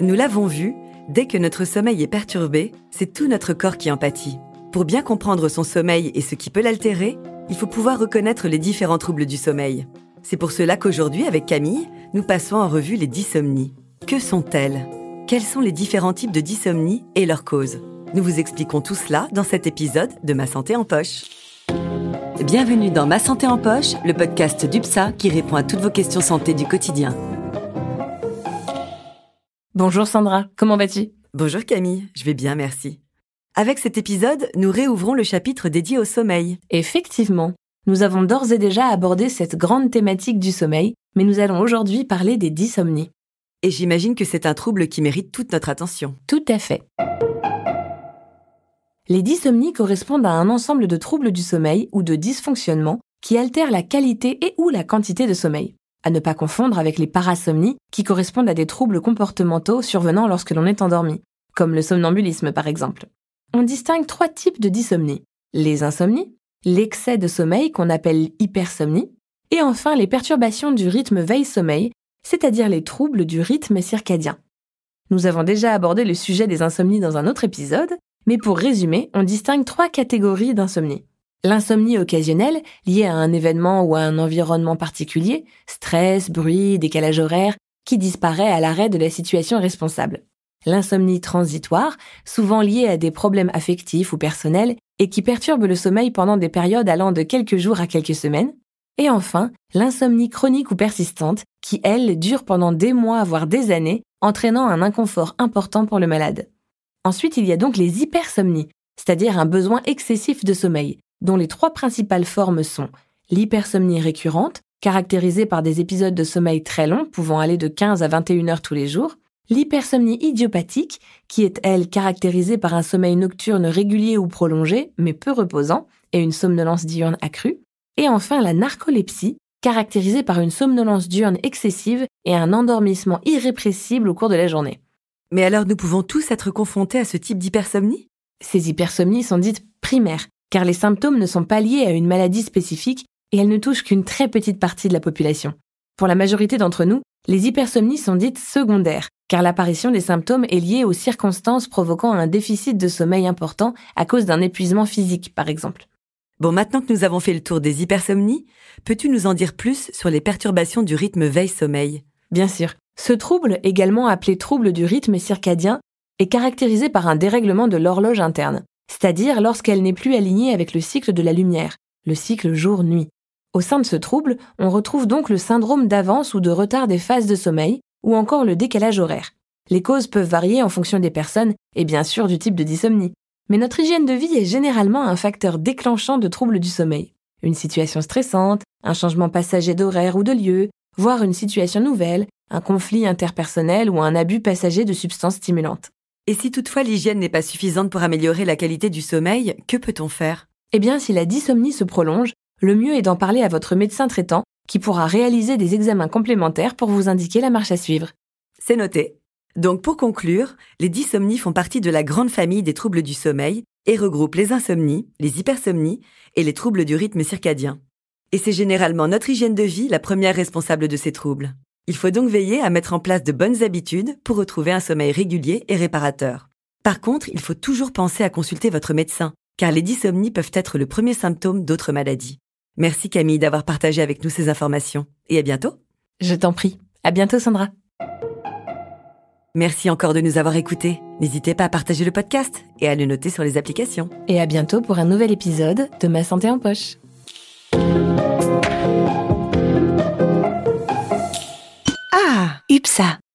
Nous l'avons vu, dès que notre sommeil est perturbé, c'est tout notre corps qui en pâtit. Pour bien comprendre son sommeil et ce qui peut l'altérer, il faut pouvoir reconnaître les différents troubles du sommeil. C'est pour cela qu'aujourd'hui, avec Camille, nous passons en revue les dysomnies. Que sont-elles? Quels sont les différents types de dysomnie et leurs causes? Nous vous expliquons tout cela dans cet épisode de Ma Santé en Poche. Bienvenue dans Ma Santé en Poche, le podcast d'UPSA qui répond à toutes vos questions santé du quotidien. Bonjour Sandra, comment vas-tu? Bonjour Camille, je vais bien, merci. Avec cet épisode, nous réouvrons le chapitre dédié au sommeil. Effectivement, nous avons d'ores et déjà abordé cette grande thématique du sommeil, mais nous allons aujourd'hui parler des dysomnies. Et j'imagine que c'est un trouble qui mérite toute notre attention. Tout à fait. Les dysomnies correspondent à un ensemble de troubles du sommeil ou de dysfonctionnements qui altèrent la qualité et ou la quantité de sommeil. À ne pas confondre avec les parasomnies qui correspondent à des troubles comportementaux survenant lorsque l'on est endormi, comme le somnambulisme par exemple. On distingue trois types de dysomnie. Les insomnies, l'excès de sommeil qu'on appelle hypersomnie, et enfin les perturbations du rythme veille-sommeil, c'est-à-dire les troubles du rythme circadien. Nous avons déjà abordé le sujet des insomnies dans un autre épisode, mais pour résumer, on distingue trois catégories d'insomnie. L'insomnie occasionnelle, liée à un événement ou à un environnement particulier, stress, bruit, décalage horaire, qui disparaît à l'arrêt de la situation responsable. L'insomnie transitoire, souvent liée à des problèmes affectifs ou personnels et qui perturbe le sommeil pendant des périodes allant de quelques jours à quelques semaines. Et enfin, l'insomnie chronique ou persistante, qui, elle, dure pendant des mois, voire des années, entraînant un inconfort important pour le malade. Ensuite, il y a donc les hypersomnies, c'est-à-dire un besoin excessif de sommeil, dont les trois principales formes sont l'hypersomnie récurrente, caractérisée par des épisodes de sommeil très longs pouvant aller de 15 à 21 heures tous les jours, l'hypersomnie idiopathique, qui est elle caractérisée par un sommeil nocturne régulier ou prolongé, mais peu reposant, et une somnolence diurne accrue, et enfin la narcolepsie, caractérisée par une somnolence diurne excessive et un endormissement irrépressible au cours de la journée. Mais alors nous pouvons tous être confrontés à ce type d'hypersomnie? Ces hypersomnies sont dites primaires, car les symptômes ne sont pas liés à une maladie spécifique et elles ne touchent qu'une très petite partie de la population. Pour la majorité d'entre nous, les hypersomnies sont dites secondaires, car l'apparition des symptômes est liée aux circonstances provoquant un déficit de sommeil important à cause d'un épuisement physique, par exemple. Bon, maintenant que nous avons fait le tour des hypersomnies, peux-tu nous en dire plus sur les perturbations du rythme veille-sommeil? Bien sûr. Ce trouble, également appelé trouble du rythme circadien, est caractérisé par un dérèglement de l'horloge interne, c'est-à-dire lorsqu'elle n'est plus alignée avec le cycle de la lumière, le cycle jour-nuit. Au sein de ce trouble, on retrouve donc le syndrome d'avance ou de retard des phases de sommeil, ou encore le décalage horaire. Les causes peuvent varier en fonction des personnes et bien sûr du type de dysomnie. Mais notre hygiène de vie est généralement un facteur déclenchant de troubles du sommeil. Une situation stressante, un changement passager d'horaire ou de lieu, voire une situation nouvelle, un conflit interpersonnel ou un abus passager de substances stimulantes. Et si toutefois l'hygiène n'est pas suffisante pour améliorer la qualité du sommeil, que peut-on faire? Eh bien, si la dysomnie se prolonge, le mieux est d'en parler à votre médecin traitant qui pourra réaliser des examens complémentaires pour vous indiquer la marche à suivre. C'est noté. Donc pour conclure, les dysomnies font partie de la grande famille des troubles du sommeil et regroupent les insomnies, les hypersomnies et les troubles du rythme circadien. Et c'est généralement notre hygiène de vie la première responsable de ces troubles. Il faut donc veiller à mettre en place de bonnes habitudes pour retrouver un sommeil régulier et réparateur. Par contre, il faut toujours penser à consulter votre médecin, car les dysomnies peuvent être le premier symptôme d'autres maladies. Merci Camille d'avoir partagé avec nous ces informations. Et à bientôt. Je t'en prie. À bientôt Sandra. Merci encore de nous avoir écoutés. N'hésitez pas à partager le podcast et à le noter sur les applications. Et à bientôt pour un nouvel épisode de Ma Santé en Poche. 아, 입사.